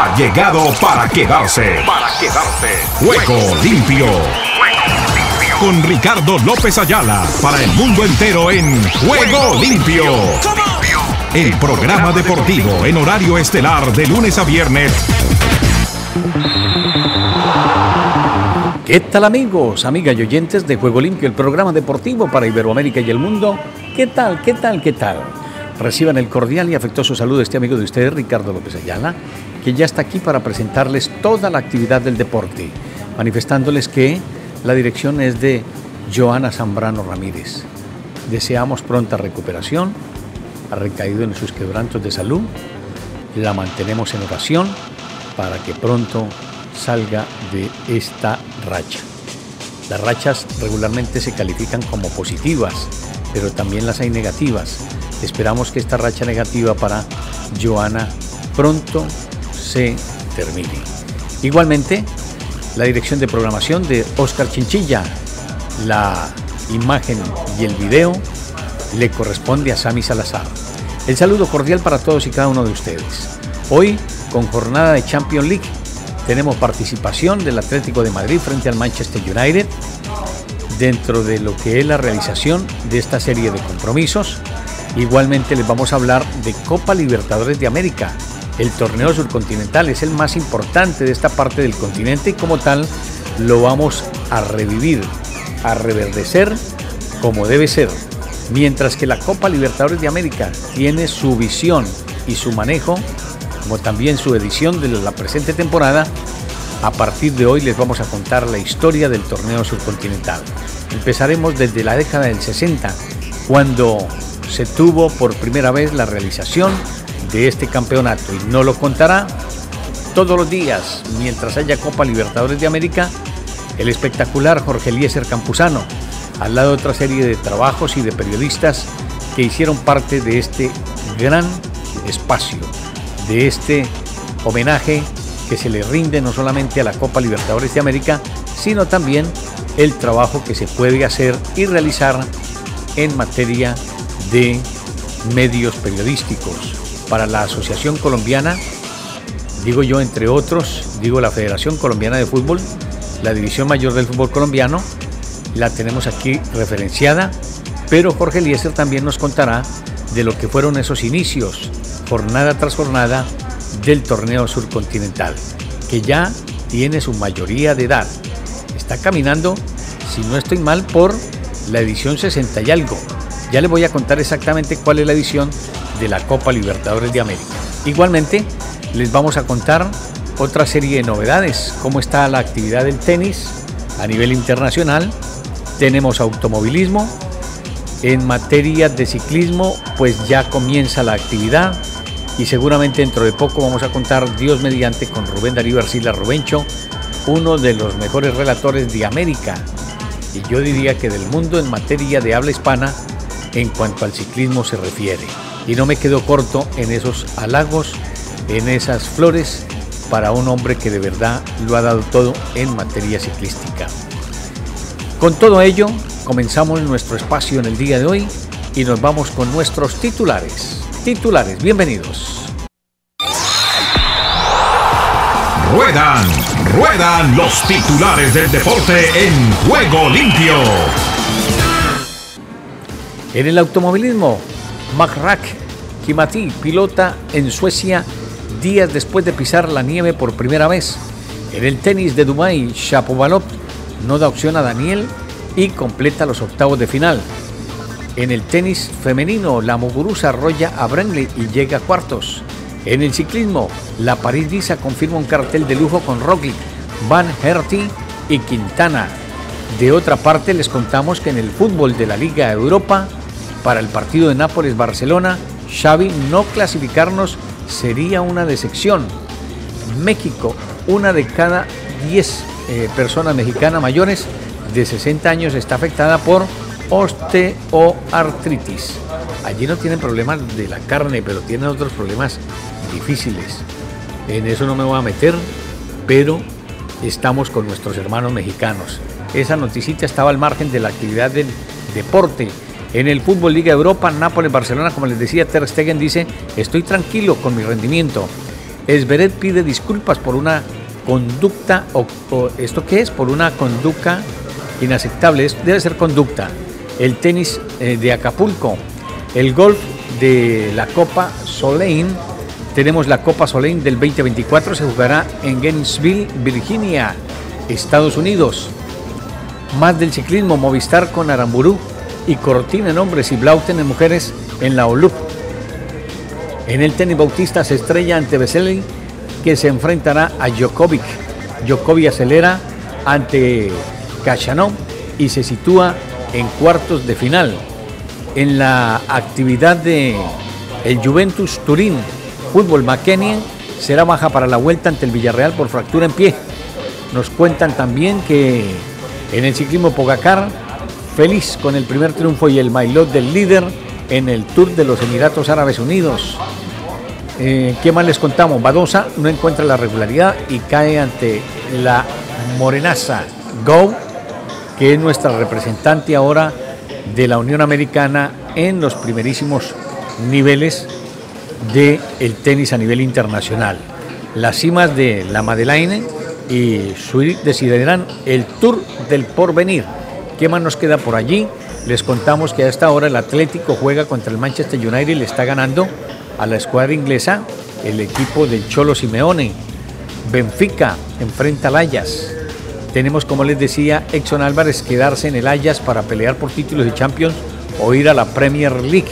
ha llegado para quedarse. Para quedarse. Juego limpio. Con Ricardo López Ayala para el mundo entero en Juego limpio. El programa deportivo en horario estelar de lunes a viernes. ¿Qué tal amigos, amigas y oyentes de Juego Limpio, el programa deportivo para Iberoamérica y el mundo? ¿Qué tal, qué tal, qué tal? Reciban el cordial y afectuoso saludo de este amigo de ustedes, Ricardo López Ayala, que ya está aquí para presentarles toda la actividad del deporte, manifestándoles que la dirección es de Joana Zambrano Ramírez. Deseamos pronta recuperación, ha recaído en sus quebrantos de salud, la mantenemos en oración para que pronto salga de esta racha. Las rachas regularmente se califican como positivas, pero también las hay negativas. Esperamos que esta racha negativa para Joana pronto se termine. Igualmente, la dirección de programación de Oscar Chinchilla, la imagen y el video le corresponde a Sami Salazar. El saludo cordial para todos y cada uno de ustedes. Hoy, con jornada de Champions League, tenemos participación del Atlético de Madrid frente al Manchester United dentro de lo que es la realización de esta serie de compromisos. Igualmente les vamos a hablar de Copa Libertadores de América. El torneo surcontinental es el más importante de esta parte del continente y como tal lo vamos a revivir, a reverdecer como debe ser. Mientras que la Copa Libertadores de América tiene su visión y su manejo como también su edición de la presente temporada, a partir de hoy les vamos a contar la historia del torneo subcontinental. Empezaremos desde la década del 60, cuando se tuvo por primera vez la realización de este campeonato y no lo contará todos los días mientras haya Copa Libertadores de América el espectacular Jorge Eliezer Campuzano, al lado de otra serie de trabajos y de periodistas que hicieron parte de este gran espacio de este homenaje que se le rinde no solamente a la Copa Libertadores de América, sino también el trabajo que se puede hacer y realizar en materia de medios periodísticos. Para la Asociación Colombiana, digo yo entre otros, digo la Federación Colombiana de Fútbol, la División Mayor del Fútbol Colombiano, la tenemos aquí referenciada, pero Jorge Eliezer también nos contará de lo que fueron esos inicios jornada tras jornada del torneo surcontinental, que ya tiene su mayoría de edad. Está caminando, si no estoy mal, por la edición 60 y algo. Ya les voy a contar exactamente cuál es la edición de la Copa Libertadores de América. Igualmente, les vamos a contar otra serie de novedades, cómo está la actividad del tenis a nivel internacional. Tenemos automovilismo. En materia de ciclismo, pues ya comienza la actividad y seguramente dentro de poco vamos a contar Dios mediante con Rubén Darío Arcila Rubencho, uno de los mejores relatores de América y yo diría que del mundo en materia de habla hispana en cuanto al ciclismo se refiere. Y no me quedo corto en esos halagos, en esas flores para un hombre que de verdad lo ha dado todo en materia ciclística. Con todo ello, comenzamos nuestro espacio en el día de hoy y nos vamos con nuestros titulares. Titulares, bienvenidos. Ruedan, ruedan los titulares del deporte en juego limpio. En el automovilismo, Macrack Kimati pilota en Suecia días después de pisar la nieve por primera vez. En el tenis de Dubái, Shapovalov no da opción a Daniel y completa los octavos de final. En el tenis femenino, la Muguruza arrolla a Brenly y llega a cuartos. En el ciclismo, la París-Niza confirma un cartel de lujo con Roglic, Van Herty y Quintana. De otra parte, les contamos que en el fútbol de la Liga Europa, para el partido de Nápoles-Barcelona, Xavi no clasificarnos sería una decepción. México, una de cada 10 eh, personas mexicanas mayores de 60 años está afectada por osteoartritis. Allí no tienen problemas de la carne, pero tienen otros problemas difíciles. En eso no me voy a meter, pero estamos con nuestros hermanos mexicanos. Esa noticita estaba al margen de la actividad del deporte. En el Fútbol Liga Europa, Nápoles, Barcelona, como les decía, Ter Stegen dice, estoy tranquilo con mi rendimiento. Esberet pide disculpas por una conducta, o, ¿esto qué es? Por una conducta inaceptable, debe ser conducta. El tenis eh, de Acapulco, el golf de la Copa Soleil, tenemos la Copa Soleil del 2024, se jugará en Gainesville, Virginia, Estados Unidos. Más del ciclismo, Movistar con Aramburú y Cortina en hombres y Blauten en mujeres en la OLUP. En el tenis Bautista se estrella ante Vesely que se enfrentará a Djokovic. Djokovic acelera ante Cachanov y se sitúa en cuartos de final. En la actividad de el Juventus Turín, fútbol McKennie será baja para la vuelta ante el Villarreal por fractura en pie. Nos cuentan también que en el ciclismo Pogacar, feliz con el primer triunfo y el maillot del líder en el Tour de los Emiratos Árabes Unidos. Eh, ¿Qué más les contamos? Badosa no encuentra la regularidad y cae ante la morenaza Go, que es nuestra representante ahora de la Unión Americana en los primerísimos niveles del el tenis a nivel internacional. Las cimas de la Madeleine y Zurich decidirán el Tour del Porvenir. ¿Qué más nos queda por allí? Les contamos que a esta hora el Atlético juega contra el Manchester United y le está ganando a la escuadra inglesa el equipo del Cholo Simeone. Benfica enfrenta al Ajax. Tenemos, como les decía, Exxon Álvarez quedarse en el Ajax para pelear por títulos de Champions o ir a la Premier League.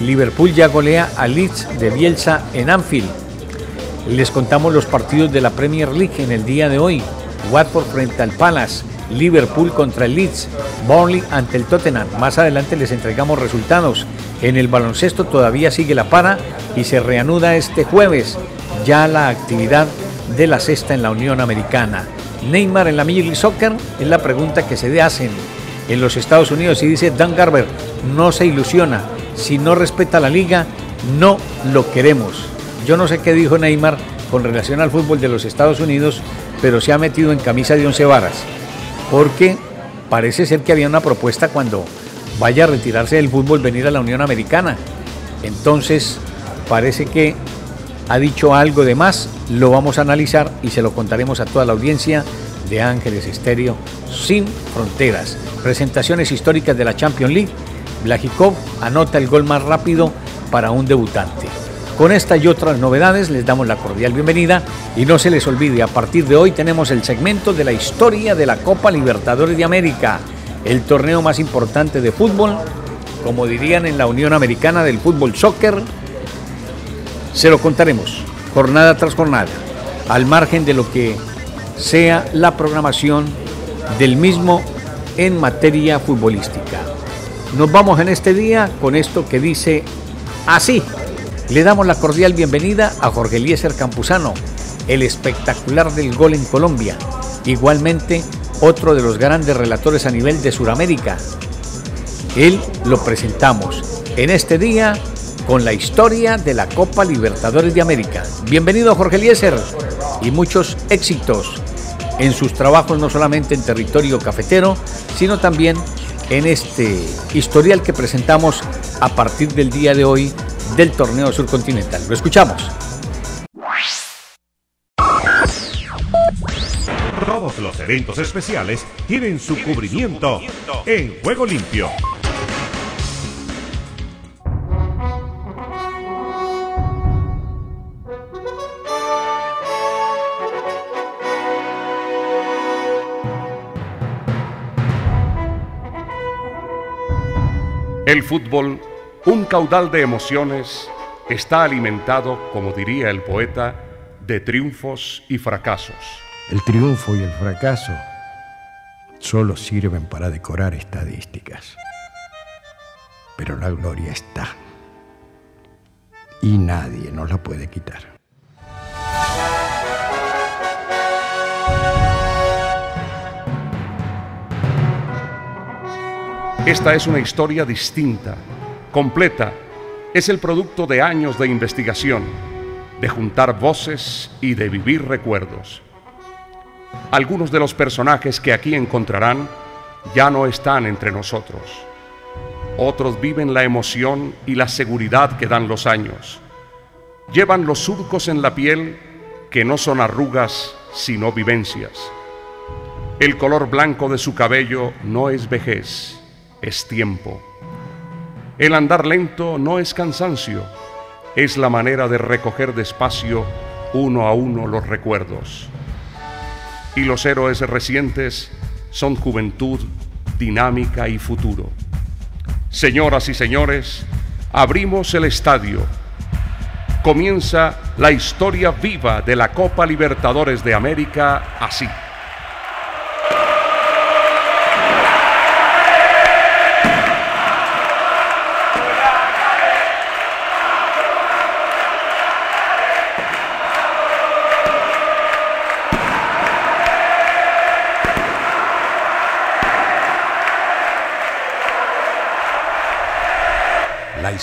Liverpool ya golea a Leeds de Bielsa en Anfield. Les contamos los partidos de la Premier League en el día de hoy. Watford frente al Palace, Liverpool contra el Leeds, Burnley ante el Tottenham. Más adelante les entregamos resultados. En el baloncesto todavía sigue la para y se reanuda este jueves ya la actividad de la cesta en la Unión Americana. Neymar en la Major League Soccer es la pregunta que se hacen en los Estados Unidos y dice Dan Garber, no se ilusiona, si no respeta la liga, no lo queremos. Yo no sé qué dijo Neymar con relación al fútbol de los Estados Unidos, pero se ha metido en camisa de once varas, porque parece ser que había una propuesta cuando vaya a retirarse del fútbol, venir a la Unión Americana. Entonces, parece que ha dicho algo de más, lo vamos a analizar y se lo contaremos a toda la audiencia de Ángeles Estéreo sin fronteras. Presentaciones históricas de la Champions League. Blajikov anota el gol más rápido para un debutante. Con esta y otras novedades les damos la cordial bienvenida y no se les olvide, a partir de hoy tenemos el segmento de la historia de la Copa Libertadores de América, el torneo más importante de fútbol, como dirían en la Unión Americana del Fútbol Soccer. Se lo contaremos jornada tras jornada, al margen de lo que sea la programación del mismo en materia futbolística. Nos vamos en este día con esto que dice así. Le damos la cordial bienvenida a Jorge Eliezer Campuzano, el espectacular del gol en Colombia, igualmente otro de los grandes relatores a nivel de Sudamérica. Él lo presentamos en este día con la historia de la Copa Libertadores de América. Bienvenido Jorge Eliezer y muchos éxitos en sus trabajos no solamente en territorio cafetero, sino también en este historial que presentamos a partir del día de hoy del torneo surcontinental. Lo escuchamos. Todos los eventos especiales tienen su cubrimiento en Juego Limpio. El fútbol un caudal de emociones está alimentado, como diría el poeta, de triunfos y fracasos. El triunfo y el fracaso solo sirven para decorar estadísticas. Pero la gloria está. Y nadie nos la puede quitar. Esta es una historia distinta completa es el producto de años de investigación, de juntar voces y de vivir recuerdos. Algunos de los personajes que aquí encontrarán ya no están entre nosotros. Otros viven la emoción y la seguridad que dan los años. Llevan los surcos en la piel que no son arrugas sino vivencias. El color blanco de su cabello no es vejez, es tiempo. El andar lento no es cansancio, es la manera de recoger despacio uno a uno los recuerdos. Y los héroes recientes son juventud, dinámica y futuro. Señoras y señores, abrimos el estadio. Comienza la historia viva de la Copa Libertadores de América así.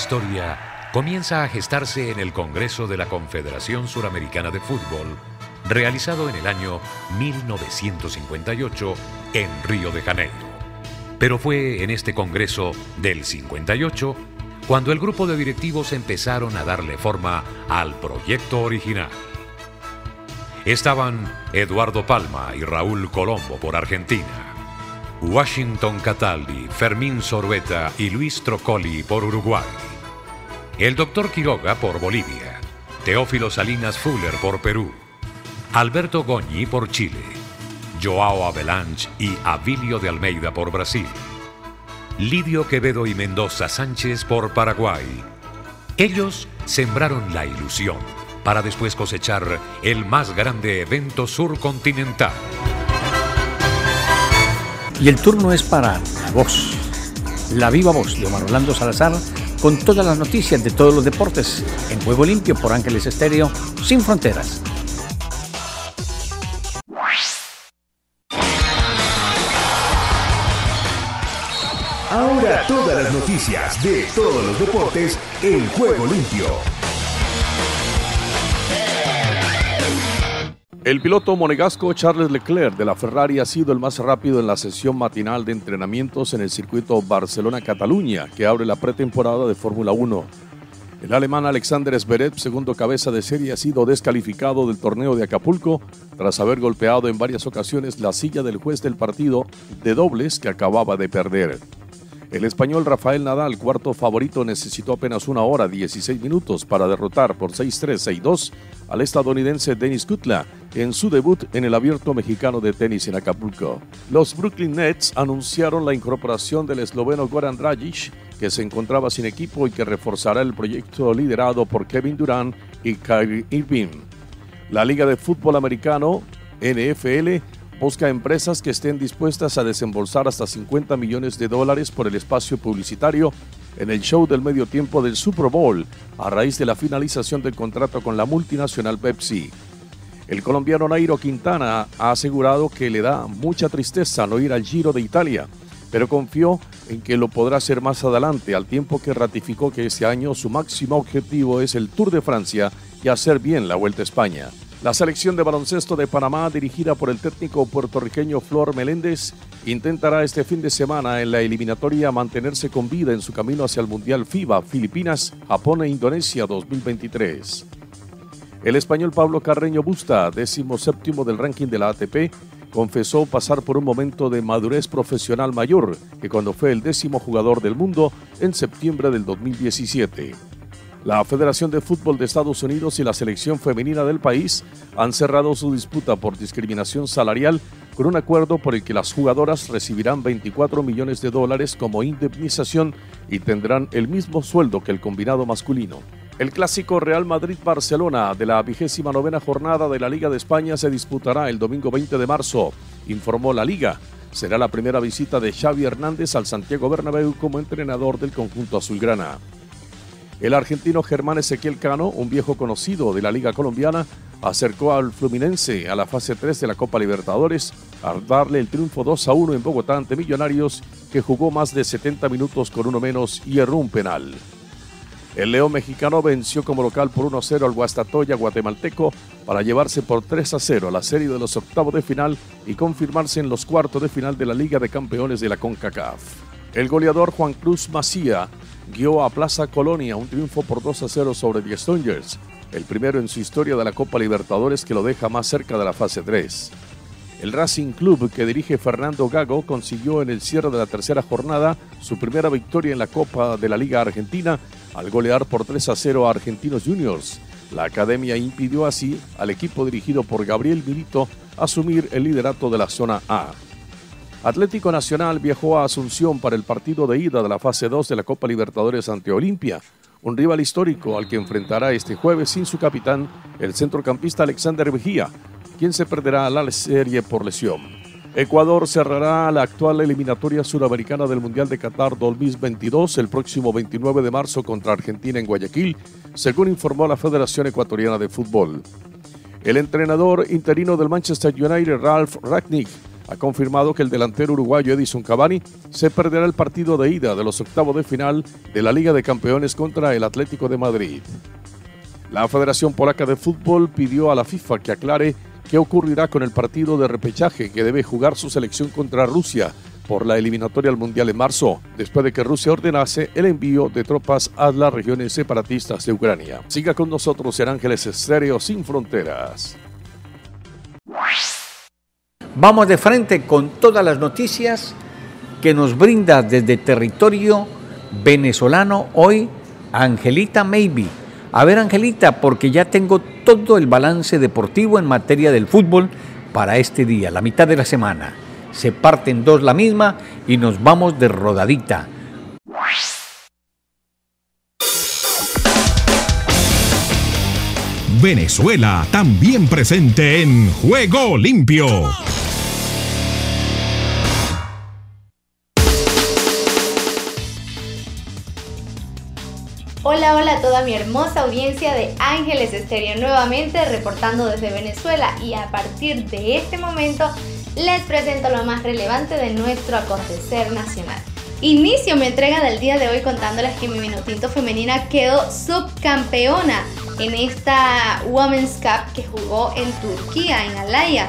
Historia comienza a gestarse en el Congreso de la Confederación Suramericana de Fútbol, realizado en el año 1958 en Río de Janeiro. Pero fue en este Congreso del 58 cuando el grupo de directivos empezaron a darle forma al proyecto original. Estaban Eduardo Palma y Raúl Colombo por Argentina, Washington Cataldi, Fermín Sorueta y Luis Trocoli por Uruguay. El doctor Quiroga por Bolivia. Teófilo Salinas Fuller por Perú. Alberto Goñi por Chile. Joao Avalanche y Avilio de Almeida por Brasil. Lidio Quevedo y Mendoza Sánchez por Paraguay. Ellos sembraron la ilusión para después cosechar el más grande evento surcontinental. Y el turno es para la voz, la viva voz de Omar Orlando Salazar, con todas las noticias de todos los deportes en Juego Limpio por Ángeles Estéreo, sin fronteras. Ahora todas las noticias de todos los deportes en Juego Limpio. El piloto monegasco Charles Leclerc de la Ferrari ha sido el más rápido en la sesión matinal de entrenamientos en el circuito Barcelona-Cataluña, que abre la pretemporada de Fórmula 1. El alemán Alexander Zverev, segundo cabeza de serie, ha sido descalificado del torneo de Acapulco tras haber golpeado en varias ocasiones la silla del juez del partido de dobles que acababa de perder. El español Rafael Nadal, cuarto favorito, necesitó apenas una hora 16 minutos para derrotar por 6-3, 6-2 al estadounidense Dennis Kutla en su debut en el abierto mexicano de tenis en Acapulco. Los Brooklyn Nets anunciaron la incorporación del esloveno Goran Dragic, que se encontraba sin equipo y que reforzará el proyecto liderado por Kevin Durant y Kyrie Irving. La Liga de Fútbol Americano, NFL, busca empresas que estén dispuestas a desembolsar hasta 50 millones de dólares por el espacio publicitario en el show del medio tiempo del Super Bowl a raíz de la finalización del contrato con la multinacional Pepsi. El colombiano Nairo Quintana ha asegurado que le da mucha tristeza no ir al Giro de Italia, pero confió en que lo podrá hacer más adelante, al tiempo que ratificó que este año su máximo objetivo es el Tour de Francia y hacer bien la Vuelta a España. La selección de baloncesto de Panamá, dirigida por el técnico puertorriqueño Flor Meléndez, intentará este fin de semana en la eliminatoria mantenerse con vida en su camino hacia el Mundial FIBA, Filipinas, Japón e Indonesia 2023. El español Pablo Carreño Busta, décimo séptimo del ranking de la ATP, confesó pasar por un momento de madurez profesional mayor que cuando fue el décimo jugador del mundo en septiembre del 2017. La Federación de Fútbol de Estados Unidos y la selección femenina del país han cerrado su disputa por discriminación salarial con un acuerdo por el que las jugadoras recibirán 24 millones de dólares como indemnización y tendrán el mismo sueldo que el combinado masculino. El clásico Real Madrid-Barcelona de la vigésima novena jornada de la Liga de España se disputará el domingo 20 de marzo, informó la Liga. Será la primera visita de Xavi Hernández al Santiago Bernabéu como entrenador del conjunto azulgrana. El argentino Germán Ezequiel Cano, un viejo conocido de la Liga Colombiana, acercó al Fluminense a la fase 3 de la Copa Libertadores al darle el triunfo 2 a 1 en Bogotá ante Millonarios, que jugó más de 70 minutos con uno menos y erró un penal. El León mexicano venció como local por 1 a 0 al Guastatoya guatemalteco para llevarse por 3 a 0 a la serie de los octavos de final y confirmarse en los cuartos de final de la Liga de Campeones de la CONCACAF. El goleador Juan Cruz Macía guió a Plaza Colonia un triunfo por 2 a 0 sobre The Strongers. el primero en su historia de la Copa Libertadores que lo deja más cerca de la fase 3. El Racing Club que dirige Fernando Gago consiguió en el cierre de la tercera jornada su primera victoria en la Copa de la Liga Argentina al golear por 3 a 0 a Argentinos Juniors. La academia impidió así al equipo dirigido por Gabriel Milito asumir el liderato de la zona A. Atlético Nacional viajó a Asunción para el partido de ida de la fase 2 de la Copa Libertadores ante Olimpia, un rival histórico al que enfrentará este jueves sin su capitán, el centrocampista Alexander Vigía, quien se perderá la serie por lesión. Ecuador cerrará la actual eliminatoria suramericana del Mundial de Qatar 2022 el próximo 29 de marzo contra Argentina en Guayaquil, según informó la Federación Ecuatoriana de Fútbol. El entrenador interino del Manchester United, Ralph Ragnick, ha confirmado que el delantero uruguayo Edison Cavani se perderá el partido de ida de los octavos de final de la Liga de Campeones contra el Atlético de Madrid. La Federación Polaca de Fútbol pidió a la FIFA que aclare qué ocurrirá con el partido de repechaje que debe jugar su selección contra Rusia por la eliminatoria al Mundial en marzo, después de que Rusia ordenase el envío de tropas a las regiones separatistas de Ucrania. Siga con nosotros en Ángeles Estéreo Sin Fronteras. Vamos de frente con todas las noticias que nos brinda desde territorio venezolano hoy Angelita Maybe. A ver, Angelita, porque ya tengo todo el balance deportivo en materia del fútbol para este día, la mitad de la semana. Se parten dos la misma y nos vamos de rodadita. Venezuela también presente en Juego Limpio. Hola, hola a toda mi hermosa audiencia de Ángeles Estéreo, nuevamente reportando desde Venezuela y a partir de este momento les presento lo más relevante de nuestro acontecer nacional. Inicio mi entrega del día de hoy contándoles que mi Vinotinto femenina quedó subcampeona en esta Women's Cup que jugó en Turquía, en Alaya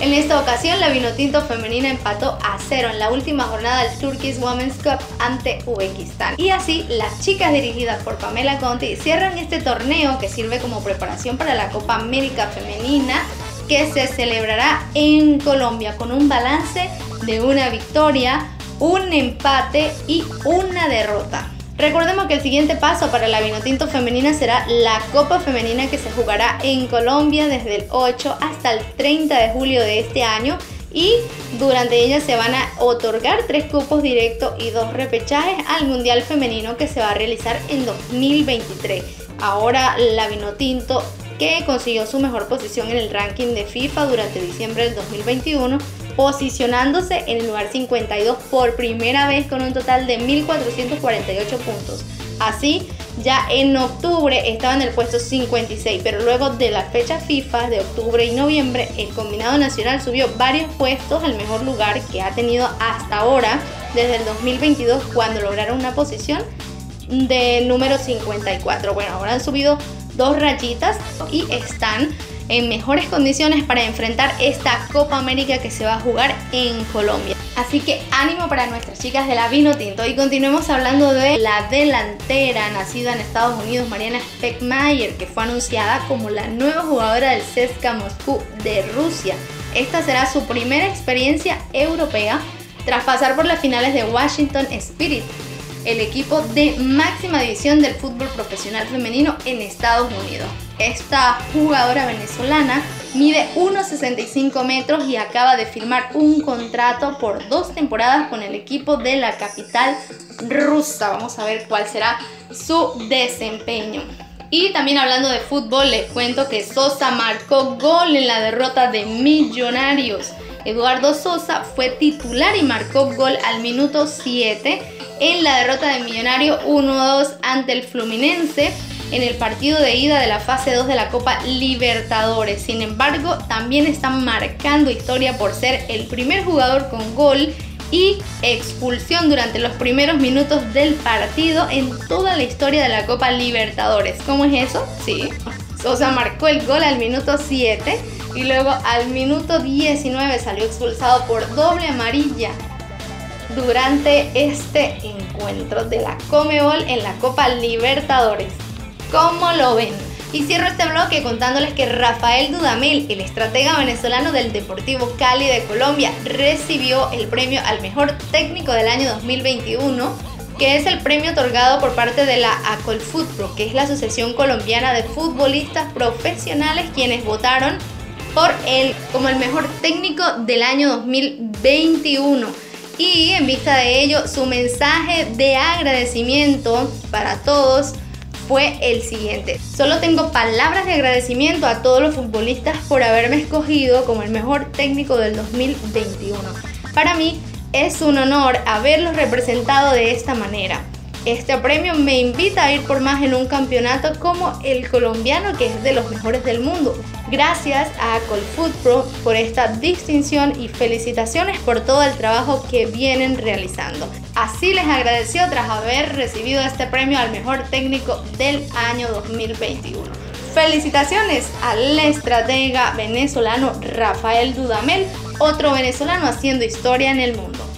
en esta ocasión, la Vinotinto femenina empató a cero en la última jornada del Turkish Women's Cup ante Uzbekistán. Y así, las chicas dirigidas por Pamela Conti cierran este torneo que sirve como preparación para la Copa América Femenina que se celebrará en Colombia con un balance de una victoria, un empate y una derrota. Recordemos que el siguiente paso para la Vinotinto femenina será la Copa Femenina que se jugará en Colombia desde el 8 hasta el 30 de julio de este año y durante ella se van a otorgar tres cupos directos y dos repechajes al Mundial Femenino que se va a realizar en 2023. Ahora la Vinotinto que consiguió su mejor posición en el ranking de FIFA durante diciembre del 2021 posicionándose en el lugar 52 por primera vez con un total de 1.448 puntos. Así, ya en octubre estaba en el puesto 56, pero luego de la fecha FIFA de octubre y noviembre, el combinado nacional subió varios puestos al mejor lugar que ha tenido hasta ahora, desde el 2022, cuando lograron una posición de número 54. Bueno, ahora han subido dos rayitas y están en mejores condiciones para enfrentar esta Copa América que se va a jugar en Colombia. Así que ánimo para nuestras chicas de la Vino Tinto. Y continuemos hablando de la delantera nacida en Estados Unidos, Mariana Speckmayer, que fue anunciada como la nueva jugadora del CSKA Moscú de Rusia. Esta será su primera experiencia europea tras pasar por las finales de Washington Spirit, el equipo de máxima división del fútbol profesional femenino en Estados Unidos. Esta jugadora venezolana mide 1,65 metros y acaba de firmar un contrato por dos temporadas con el equipo de la capital rusa. Vamos a ver cuál será su desempeño. Y también hablando de fútbol, les cuento que Sosa marcó gol en la derrota de Millonarios. Eduardo Sosa fue titular y marcó gol al minuto 7 en la derrota de Millonario 1-2 ante el Fluminense en el partido de ida de la fase 2 de la Copa Libertadores. Sin embargo, también está marcando historia por ser el primer jugador con gol y expulsión durante los primeros minutos del partido en toda la historia de la Copa Libertadores. ¿Cómo es eso? Sí. Sosa marcó el gol al minuto 7 y luego al minuto 19 salió expulsado por doble amarilla durante este encuentro de la Comebol en la Copa Libertadores. ¿Cómo lo ven? Y cierro este bloque contándoles que Rafael Dudamel, el estratega venezolano del Deportivo Cali de Colombia, recibió el premio al mejor técnico del año 2021, que es el premio otorgado por parte de la ACOL Pro, que es la Asociación Colombiana de Futbolistas Profesionales, quienes votaron por él como el mejor técnico del año 2021. Y en vista de ello, su mensaje de agradecimiento para todos fue el siguiente. Solo tengo palabras de agradecimiento a todos los futbolistas por haberme escogido como el mejor técnico del 2021. Para mí es un honor haberlos representado de esta manera. Este premio me invita a ir por más en un campeonato como el colombiano que es de los mejores del mundo. Gracias a Colfood Pro por esta distinción y felicitaciones por todo el trabajo que vienen realizando. Así les agradeció tras haber recibido este premio al mejor técnico del año 2021. Felicitaciones al estratega venezolano Rafael Dudamel, otro venezolano haciendo historia en el mundo.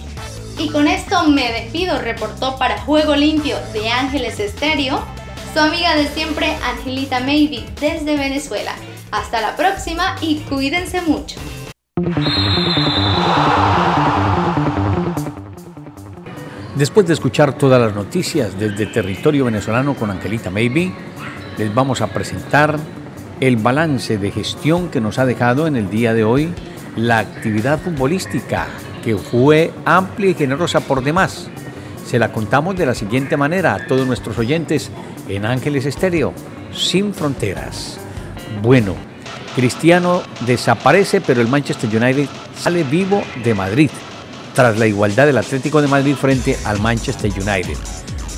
Y con esto me despido, reportó para Juego Limpio de Ángeles Estéreo, su amiga de siempre Angelita Maybe desde Venezuela. Hasta la próxima y cuídense mucho. Después de escuchar todas las noticias desde territorio venezolano con Angelita Maybe, les vamos a presentar el balance de gestión que nos ha dejado en el día de hoy la actividad futbolística que fue amplia y generosa por demás. Se la contamos de la siguiente manera a todos nuestros oyentes en Ángeles Estéreo, sin fronteras. Bueno, Cristiano desaparece, pero el Manchester United sale vivo de Madrid, tras la igualdad del Atlético de Madrid frente al Manchester United.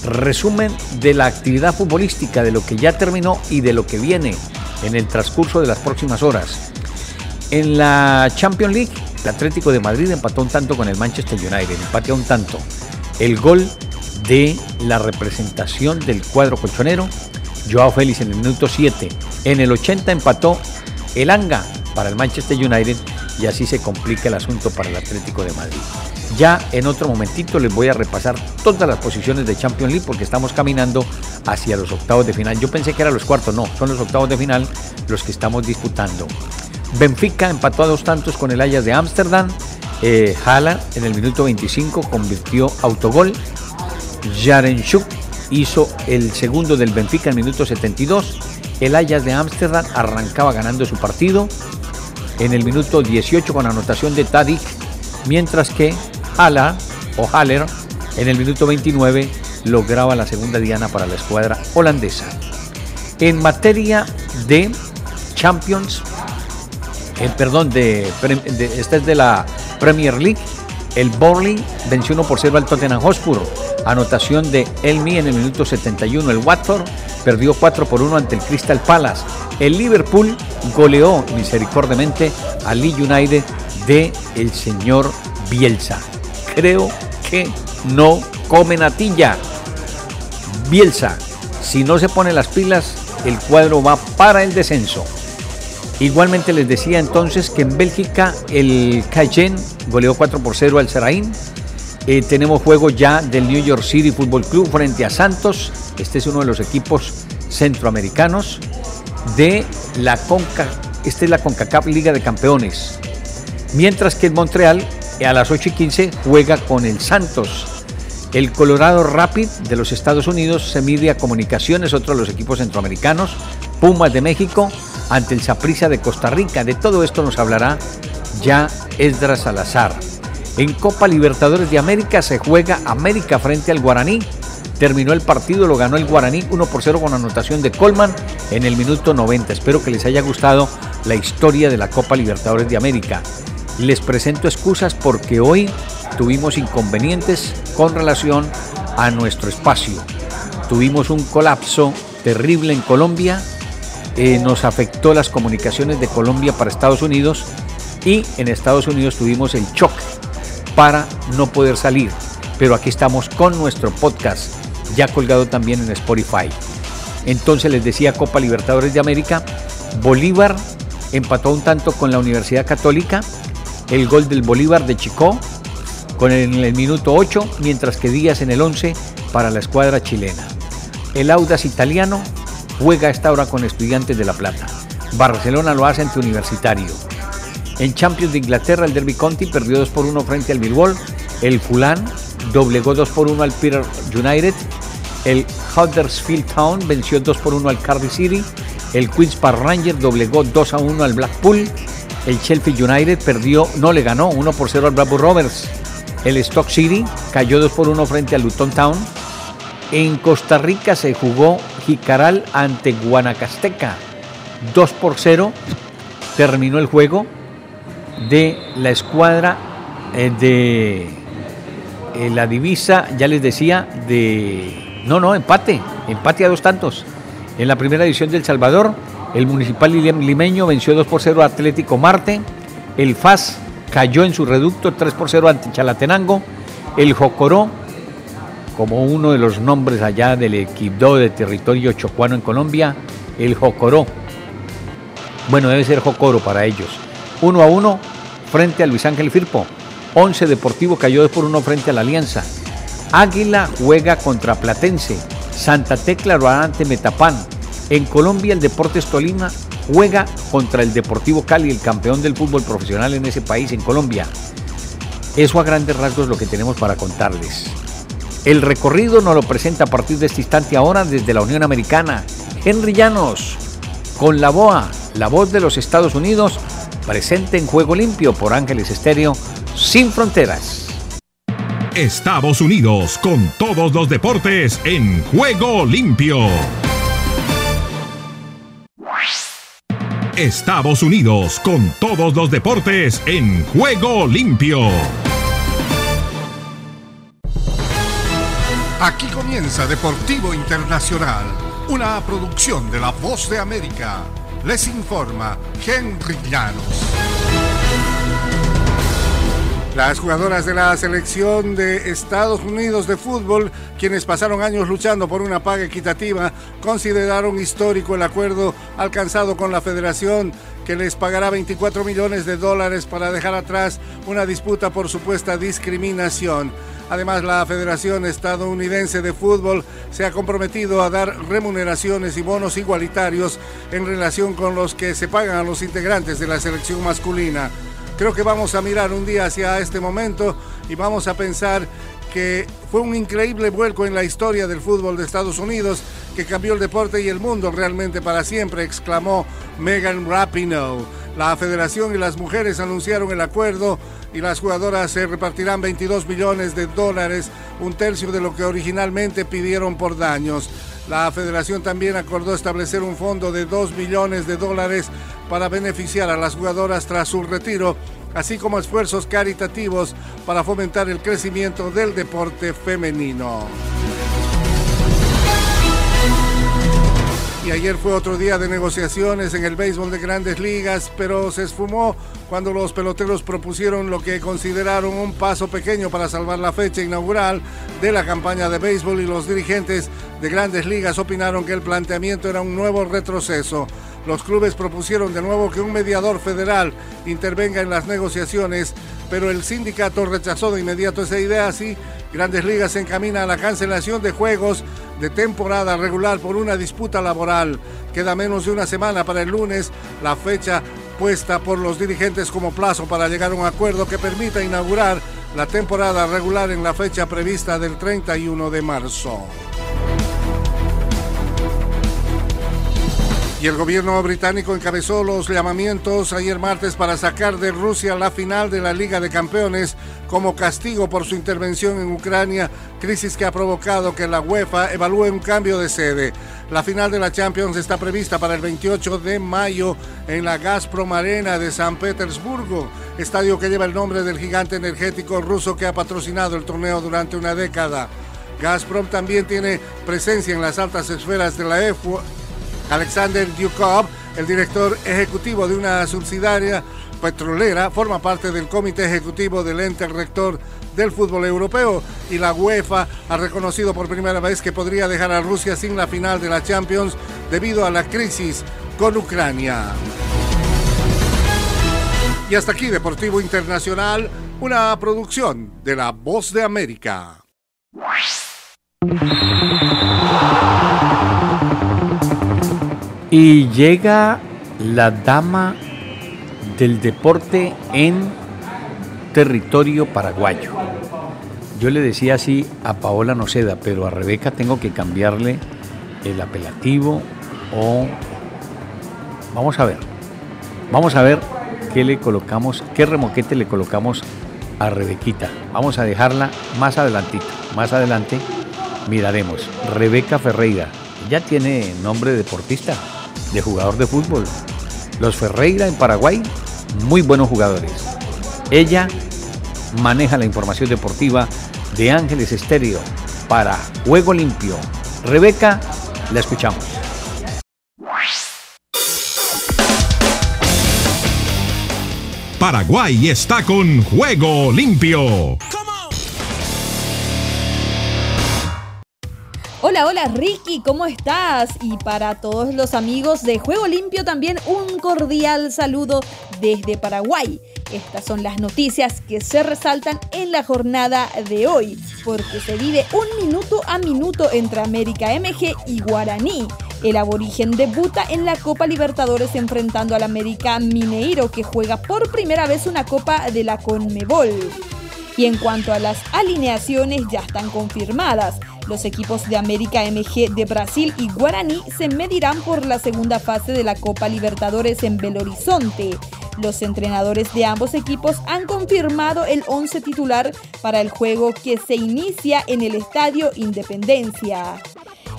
Resumen de la actividad futbolística, de lo que ya terminó y de lo que viene en el transcurso de las próximas horas. En la Champions League, el Atlético de Madrid empató un tanto con el Manchester United, empató un tanto. El gol de la representación del cuadro colchonero, Joao Félix en el minuto 7. En el 80 empató el Anga para el Manchester United y así se complica el asunto para el Atlético de Madrid. Ya en otro momentito les voy a repasar todas las posiciones de Champions League porque estamos caminando hacia los octavos de final. Yo pensé que eran los cuartos, no, son los octavos de final los que estamos disputando. Benfica empató a dos tantos con el Ajax de Ámsterdam. Eh, en el minuto 25 convirtió autogol. Jarenchuk hizo el segundo del Benfica en el minuto 72. El Ajax de Ámsterdam arrancaba ganando su partido en el minuto 18 con anotación de Tadic, mientras que Hala o Haller en el minuto 29 lograba la segunda diana para la escuadra holandesa. En materia de Champions, eh, perdón, de, esta es de la Premier League. El Burnley venció 1 por 0 al Tottenham Hotspur. Anotación de Elmi en el minuto 71. El Watford perdió 4 por 1 ante el Crystal Palace. El Liverpool goleó misericordiamente al Lee United de el señor Bielsa. Creo que no come natilla. Bielsa, si no se pone las pilas, el cuadro va para el descenso. Igualmente les decía entonces que en Bélgica el Cayenne goleó 4 por 0 al Seraín. Eh, tenemos juego ya del New York City Football Club frente a Santos. Este es uno de los equipos centroamericanos de la Conca. Esta es la CONCACAF Liga de Campeones. Mientras que el Montreal a las 8 y 15 juega con el Santos. El Colorado Rapid de los Estados Unidos se mide a Comunicaciones, otro de los equipos centroamericanos. Pumas de México ante el Saprissa de Costa Rica. De todo esto nos hablará ya Esdras Salazar. En Copa Libertadores de América se juega América frente al Guaraní. Terminó el partido, lo ganó el Guaraní 1 por 0 con anotación de Colman en el minuto 90. Espero que les haya gustado la historia de la Copa Libertadores de América. Les presento excusas porque hoy tuvimos inconvenientes con relación a nuestro espacio. Tuvimos un colapso terrible en Colombia eh, nos afectó las comunicaciones de Colombia para Estados Unidos y en Estados Unidos tuvimos el shock para no poder salir. Pero aquí estamos con nuestro podcast, ya colgado también en Spotify. Entonces les decía Copa Libertadores de América, Bolívar empató un tanto con la Universidad Católica, el gol del Bolívar de Chico con el, el minuto 8, mientras que Díaz en el 11 para la escuadra chilena. El Audas italiano juega esta hora con Estudiantes de La Plata. Barcelona lo hace ante Universitario. En Champions de Inglaterra, el Derby County perdió 2 por 1 frente al Millwall. El Fulham doblegó 2 por 1 al Peter United. El Huddersfield Town venció 2 por 1 al Cardiff City. El Queens Park Rangers doblegó 2 a 1 al Blackpool. El Sheffield United perdió, no le ganó 1 por 0 al Blackburn Rovers. El Stock City cayó 2 por 1 frente al Luton Town. En Costa Rica se jugó Jicaral ante Guanacasteca. 2 por 0 terminó el juego de la escuadra eh, de eh, la divisa, ya les decía, de... No, no, empate, empate a dos tantos. En la primera edición del Salvador, el Municipal Limeño venció 2 por 0 a Atlético Marte. El FAS cayó en su reducto 3 por 0 ante Chalatenango. El Jocoró, como uno de los nombres allá del equipo de territorio chocuano en Colombia, el Jocoró. Bueno, debe ser Jocoro para ellos. 1 a 1 frente a Luis Ángel Firpo. 11 Deportivo cayó 2 por 1 frente a la Alianza. Águila juega contra Platense. Santa Tecla lo ante Metapán. En Colombia el Deportes Tolima juega contra el Deportivo Cali, el campeón del fútbol profesional en ese país, en Colombia. Eso a grandes rasgos es lo que tenemos para contarles. El recorrido nos lo presenta a partir de este instante ahora desde la Unión Americana. Henry Llanos, con la BOA, la voz de los Estados Unidos, presente en Juego Limpio por Ángeles Estéreo, sin fronteras. Estados Unidos con todos los deportes en Juego Limpio. Estados Unidos con todos los deportes en Juego Limpio. Aquí comienza Deportivo Internacional, una producción de La Voz de América. Les informa Henry Llanos. Las jugadoras de la selección de Estados Unidos de fútbol, quienes pasaron años luchando por una paga equitativa, consideraron histórico el acuerdo alcanzado con la federación que les pagará 24 millones de dólares para dejar atrás una disputa por supuesta discriminación. Además, la Federación Estadounidense de Fútbol se ha comprometido a dar remuneraciones y bonos igualitarios en relación con los que se pagan a los integrantes de la selección masculina. Creo que vamos a mirar un día hacia este momento y vamos a pensar que fue un increíble vuelco en la historia del fútbol de Estados Unidos que cambió el deporte y el mundo realmente para siempre, exclamó Megan Rapinoe. La federación y las mujeres anunciaron el acuerdo y las jugadoras se repartirán 22 millones de dólares, un tercio de lo que originalmente pidieron por daños. La federación también acordó establecer un fondo de 2 millones de dólares para beneficiar a las jugadoras tras su retiro, así como esfuerzos caritativos para fomentar el crecimiento del deporte femenino. Y ayer fue otro día de negociaciones en el béisbol de grandes ligas, pero se esfumó cuando los peloteros propusieron lo que consideraron un paso pequeño para salvar la fecha inaugural de la campaña de béisbol y los dirigentes de grandes ligas opinaron que el planteamiento era un nuevo retroceso. Los clubes propusieron de nuevo que un mediador federal intervenga en las negociaciones, pero el sindicato rechazó de inmediato esa idea, así Grandes Ligas se encamina a la cancelación de juegos de temporada regular por una disputa laboral. Queda menos de una semana para el lunes, la fecha puesta por los dirigentes como plazo para llegar a un acuerdo que permita inaugurar la temporada regular en la fecha prevista del 31 de marzo. Y el gobierno británico encabezó los llamamientos ayer martes para sacar de Rusia la final de la Liga de Campeones como castigo por su intervención en Ucrania, crisis que ha provocado que la UEFA evalúe un cambio de sede. La final de la Champions está prevista para el 28 de mayo en la Gazprom Arena de San Petersburgo, estadio que lleva el nombre del gigante energético ruso que ha patrocinado el torneo durante una década. Gazprom también tiene presencia en las altas esferas de la EFU Alexander Dukov, el director ejecutivo de una subsidiaria petrolera, forma parte del comité ejecutivo del ente rector del fútbol europeo y la UEFA ha reconocido por primera vez que podría dejar a Rusia sin la final de la Champions debido a la crisis con Ucrania. Y hasta aquí Deportivo Internacional, una producción de La Voz de América. Y llega la dama del deporte en territorio paraguayo. Yo le decía así a Paola Noceda, pero a Rebeca tengo que cambiarle el apelativo o... Vamos a ver. Vamos a ver qué le colocamos, qué remoquete le colocamos a Rebequita. Vamos a dejarla más adelantito. Más adelante miraremos. Rebeca Ferreira. Ya tiene nombre de deportista, de jugador de fútbol. Los Ferreira en Paraguay, muy buenos jugadores. Ella maneja la información deportiva de Ángeles Estéreo para Juego Limpio. Rebeca, la escuchamos. Paraguay está con Juego Limpio. Hola, hola Ricky, ¿cómo estás? Y para todos los amigos de Juego Limpio también un cordial saludo desde Paraguay. Estas son las noticias que se resaltan en la jornada de hoy, porque se vive un minuto a minuto entre América MG y Guaraní. El aborigen debuta en la Copa Libertadores enfrentando al América Mineiro que juega por primera vez una Copa de la Conmebol. Y en cuanto a las alineaciones ya están confirmadas. Los equipos de América MG de Brasil y Guaraní se medirán por la segunda fase de la Copa Libertadores en Belo Horizonte. Los entrenadores de ambos equipos han confirmado el 11 titular para el juego que se inicia en el Estadio Independencia.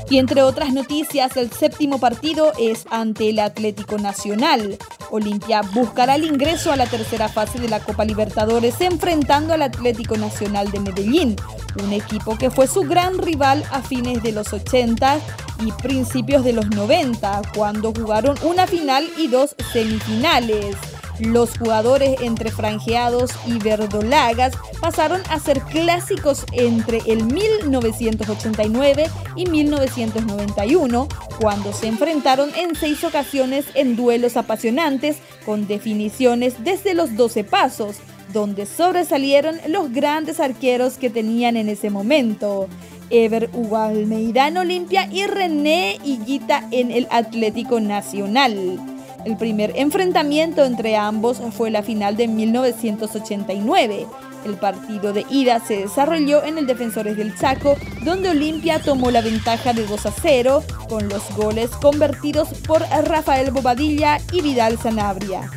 Y entre otras noticias, el séptimo partido es ante el Atlético Nacional. Olimpia buscará el ingreso a la tercera fase de la Copa Libertadores enfrentando al Atlético Nacional de Medellín, un equipo que fue su gran rival a fines de los 80 y principios de los 90, cuando jugaron una final y dos semifinales. Los jugadores entre franjeados y verdolagas pasaron a ser clásicos entre el 1989 y 1991, cuando se enfrentaron en seis ocasiones en duelos apasionantes con definiciones desde los 12 pasos, donde sobresalieron los grandes arqueros que tenían en ese momento. Ever Hugo Almeida Olimpia y René Higuita en el Atlético Nacional. El primer enfrentamiento entre ambos fue la final de 1989. El partido de ida se desarrolló en el Defensores del Chaco, donde Olimpia tomó la ventaja de 2 a 0 con los goles convertidos por Rafael Bobadilla y Vidal Sanabria.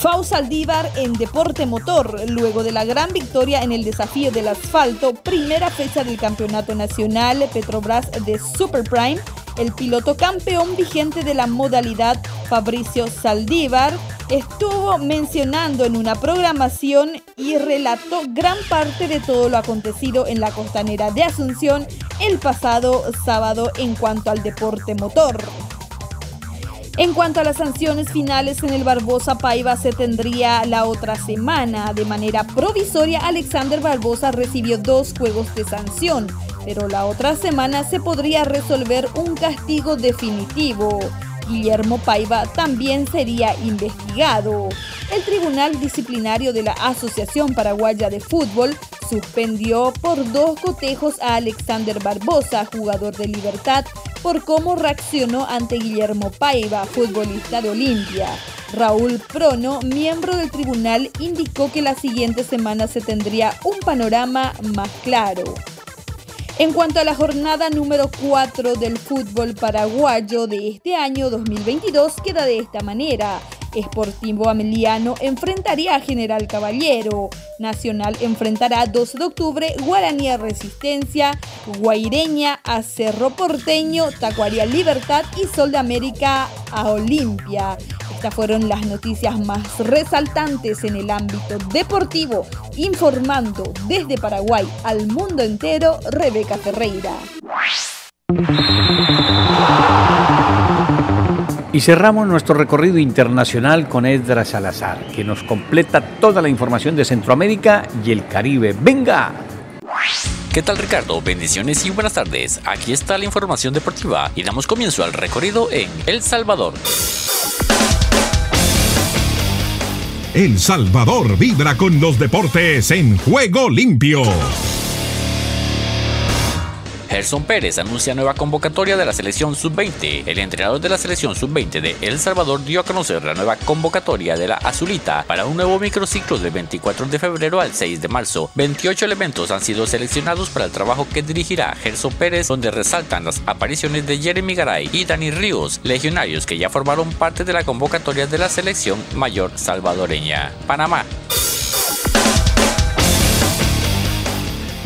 Fau Saldívar en Deporte Motor, luego de la gran victoria en el desafío del asfalto, primera fecha del Campeonato Nacional Petrobras de Super Prime, el piloto campeón vigente de la modalidad, Fabricio Saldívar, estuvo mencionando en una programación y relató gran parte de todo lo acontecido en la costanera de Asunción el pasado sábado en cuanto al deporte motor. En cuanto a las sanciones finales en el Barbosa Paiva se tendría la otra semana. De manera provisoria, Alexander Barbosa recibió dos juegos de sanción, pero la otra semana se podría resolver un castigo definitivo. Guillermo Paiva también sería investigado. El Tribunal Disciplinario de la Asociación Paraguaya de Fútbol suspendió por dos cotejos a Alexander Barbosa, jugador de Libertad, por cómo reaccionó ante Guillermo Paiva, futbolista de Olimpia. Raúl Prono, miembro del tribunal, indicó que la siguiente semana se tendría un panorama más claro. En cuanto a la jornada número 4 del fútbol paraguayo de este año 2022, queda de esta manera. Sportivo Ameliano enfrentaría a General Caballero. Nacional enfrentará 2 de octubre Guaraní a Resistencia, Guaireña a Cerro Porteño, Tacuaria Libertad y Sol de América a Olimpia. Estas fueron las noticias más resaltantes en el ámbito deportivo, informando desde Paraguay al mundo entero, Rebeca Ferreira. Y cerramos nuestro recorrido internacional con Edra Salazar, que nos completa toda la información de Centroamérica y el Caribe. ¡Venga! ¿Qué tal Ricardo? Bendiciones y buenas tardes. Aquí está la información deportiva y damos comienzo al recorrido en El Salvador. El Salvador vibra con los deportes en juego limpio. Gerson Pérez anuncia nueva convocatoria de la selección sub-20. El entrenador de la selección sub-20 de El Salvador dio a conocer la nueva convocatoria de la Azulita para un nuevo microciclo del 24 de febrero al 6 de marzo. 28 elementos han sido seleccionados para el trabajo que dirigirá Gerson Pérez, donde resaltan las apariciones de Jeremy Garay y Dani Ríos, legionarios que ya formaron parte de la convocatoria de la selección mayor salvadoreña. Panamá.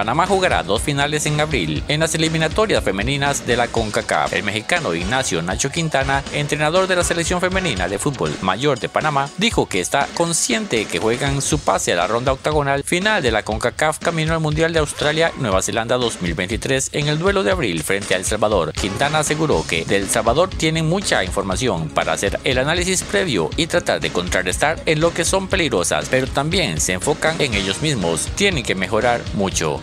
Panamá jugará dos finales en abril en las eliminatorias femeninas de la CONCACAF. El mexicano Ignacio Nacho Quintana, entrenador de la selección femenina de fútbol mayor de Panamá, dijo que está consciente que juegan su pase a la ronda octagonal final de la CONCACAF camino al Mundial de Australia Nueva Zelanda 2023 en el duelo de abril frente a El Salvador. Quintana aseguró que del Salvador tienen mucha información para hacer el análisis previo y tratar de contrarrestar en lo que son peligrosas, pero también se enfocan en ellos mismos. Tienen que mejorar mucho.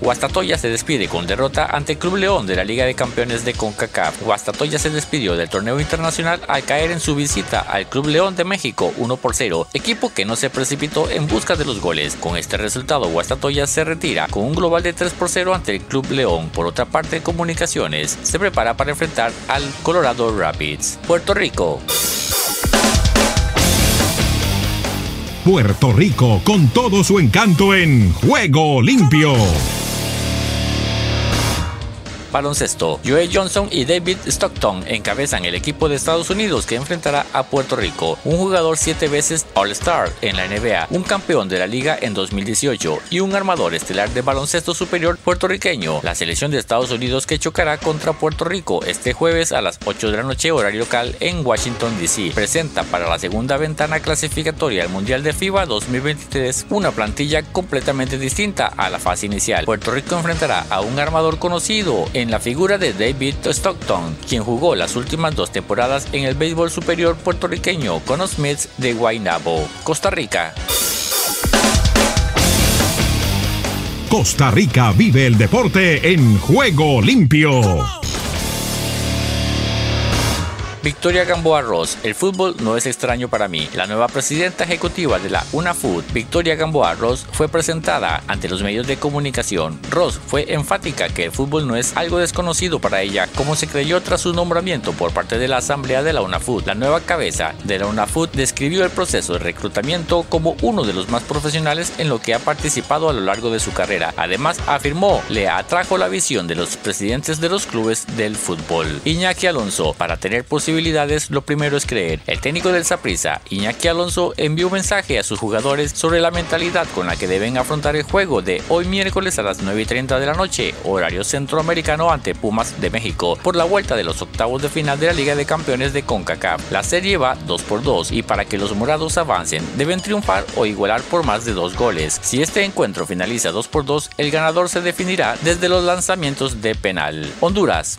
Guastatoya se despide con derrota ante Club León de la Liga de Campeones de CONCACAF. Guastatoya se despidió del torneo internacional al caer en su visita al Club León de México 1 por 0, equipo que no se precipitó en busca de los goles. Con este resultado, Guastatoya se retira con un global de 3 por 0 ante el Club León. Por otra parte, Comunicaciones se prepara para enfrentar al Colorado Rapids. Puerto Rico. Puerto Rico con todo su encanto en Juego Limpio. Baloncesto. Joe Johnson y David Stockton encabezan el equipo de Estados Unidos que enfrentará a Puerto Rico, un jugador siete veces All-Star en la NBA, un campeón de la liga en 2018 y un armador estelar de baloncesto superior puertorriqueño. La selección de Estados Unidos que chocará contra Puerto Rico este jueves a las 8 de la noche horario local en Washington DC. Presenta para la segunda ventana clasificatoria al Mundial de FIBA 2023 una plantilla completamente distinta a la fase inicial. Puerto Rico enfrentará a un armador conocido la figura de David Stockton, quien jugó las últimas dos temporadas en el béisbol superior puertorriqueño con los Mets de Guaynabo, Costa Rica. Costa Rica vive el deporte en juego limpio. Victoria Gamboa Ross, el fútbol no es extraño para mí. La nueva presidenta ejecutiva de la UNAFUT, Victoria Gamboa Ross, fue presentada ante los medios de comunicación. Ross fue enfática que el fútbol no es algo desconocido para ella, como se creyó tras su nombramiento por parte de la Asamblea de la UNAFUT. La nueva cabeza de la UNAFUT describió el proceso de reclutamiento como uno de los más profesionales en lo que ha participado a lo largo de su carrera. Además, afirmó, le atrajo la visión de los presidentes de los clubes del fútbol. Iñaki Alonso, para tener posibilidades lo primero es creer. El técnico del Saprissa, Iñaki Alonso, envió un mensaje a sus jugadores sobre la mentalidad con la que deben afrontar el juego de hoy miércoles a las 9 y 30 de la noche, horario centroamericano ante Pumas de México, por la vuelta de los octavos de final de la Liga de Campeones de CONCACAF. La serie va 2 por 2 y para que los morados avancen deben triunfar o igualar por más de dos goles. Si este encuentro finaliza 2 por 2, el ganador se definirá desde los lanzamientos de penal. Honduras.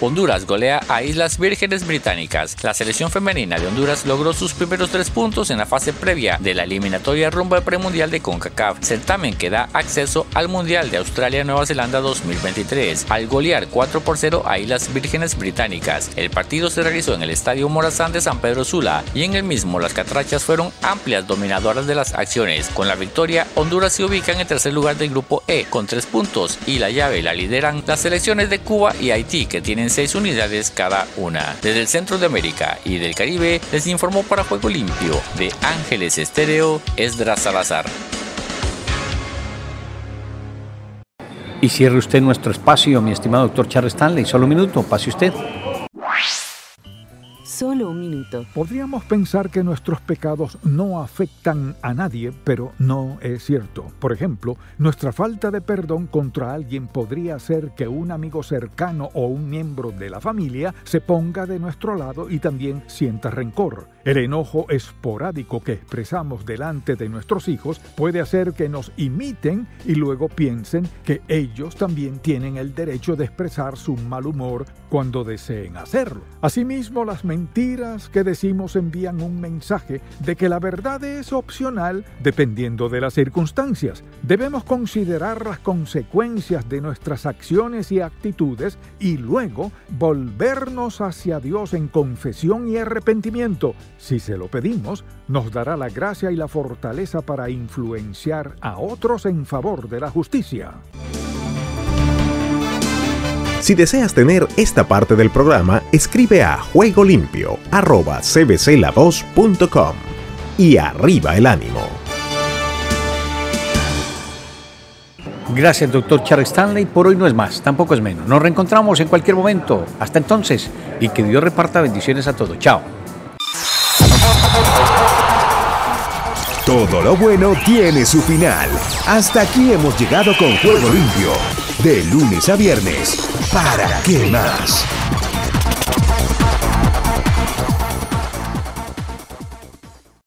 Honduras golea a Islas Vírgenes Británicas. La selección femenina de Honduras logró sus primeros tres puntos en la fase previa de la eliminatoria rumbo al premundial de CONCACAF, certamen que da acceso al Mundial de Australia-Nueva Zelanda 2023, al golear 4 por 0 a Islas Vírgenes Británicas. El partido se realizó en el Estadio Morazán de San Pedro Sula y en el mismo las catrachas fueron amplias dominadoras de las acciones. Con la victoria, Honduras se ubica en el tercer lugar del grupo E con tres puntos y la llave la lideran las selecciones de Cuba y Haití que tienen seis unidades cada una. Desde el centro de América y del Caribe les informó para Juego Limpio de Ángeles Estéreo Esdras Salazar. Y cierre usted nuestro espacio, mi estimado doctor Charles Stanley. Solo un minuto, pase usted. Solo un minuto. Podríamos pensar que nuestros pecados no afectan a nadie, pero no es cierto. Por ejemplo, nuestra falta de perdón contra alguien podría hacer que un amigo cercano o un miembro de la familia se ponga de nuestro lado y también sienta rencor. El enojo esporádico que expresamos delante de nuestros hijos puede hacer que nos imiten y luego piensen que ellos también tienen el derecho de expresar su mal humor cuando deseen hacerlo. Asimismo, las mentiras que decimos envían un mensaje de que la verdad es opcional dependiendo de las circunstancias. Debemos considerar las consecuencias de nuestras acciones y actitudes y luego volvernos hacia Dios en confesión y arrepentimiento si se lo pedimos, nos dará la gracia y la fortaleza para influencar a otros en favor de la justicia. Si deseas tener esta parte del programa, escribe a juegolimpio.cbcla2.com y arriba el ánimo. Gracias, doctor Charles Stanley. Por hoy no es más, tampoco es menos. Nos reencontramos en cualquier momento. Hasta entonces, y que Dios reparta bendiciones a todos. Chao. Todo lo bueno tiene su final. Hasta aquí hemos llegado con Juego Limpio. De lunes a viernes. ¿Para qué más?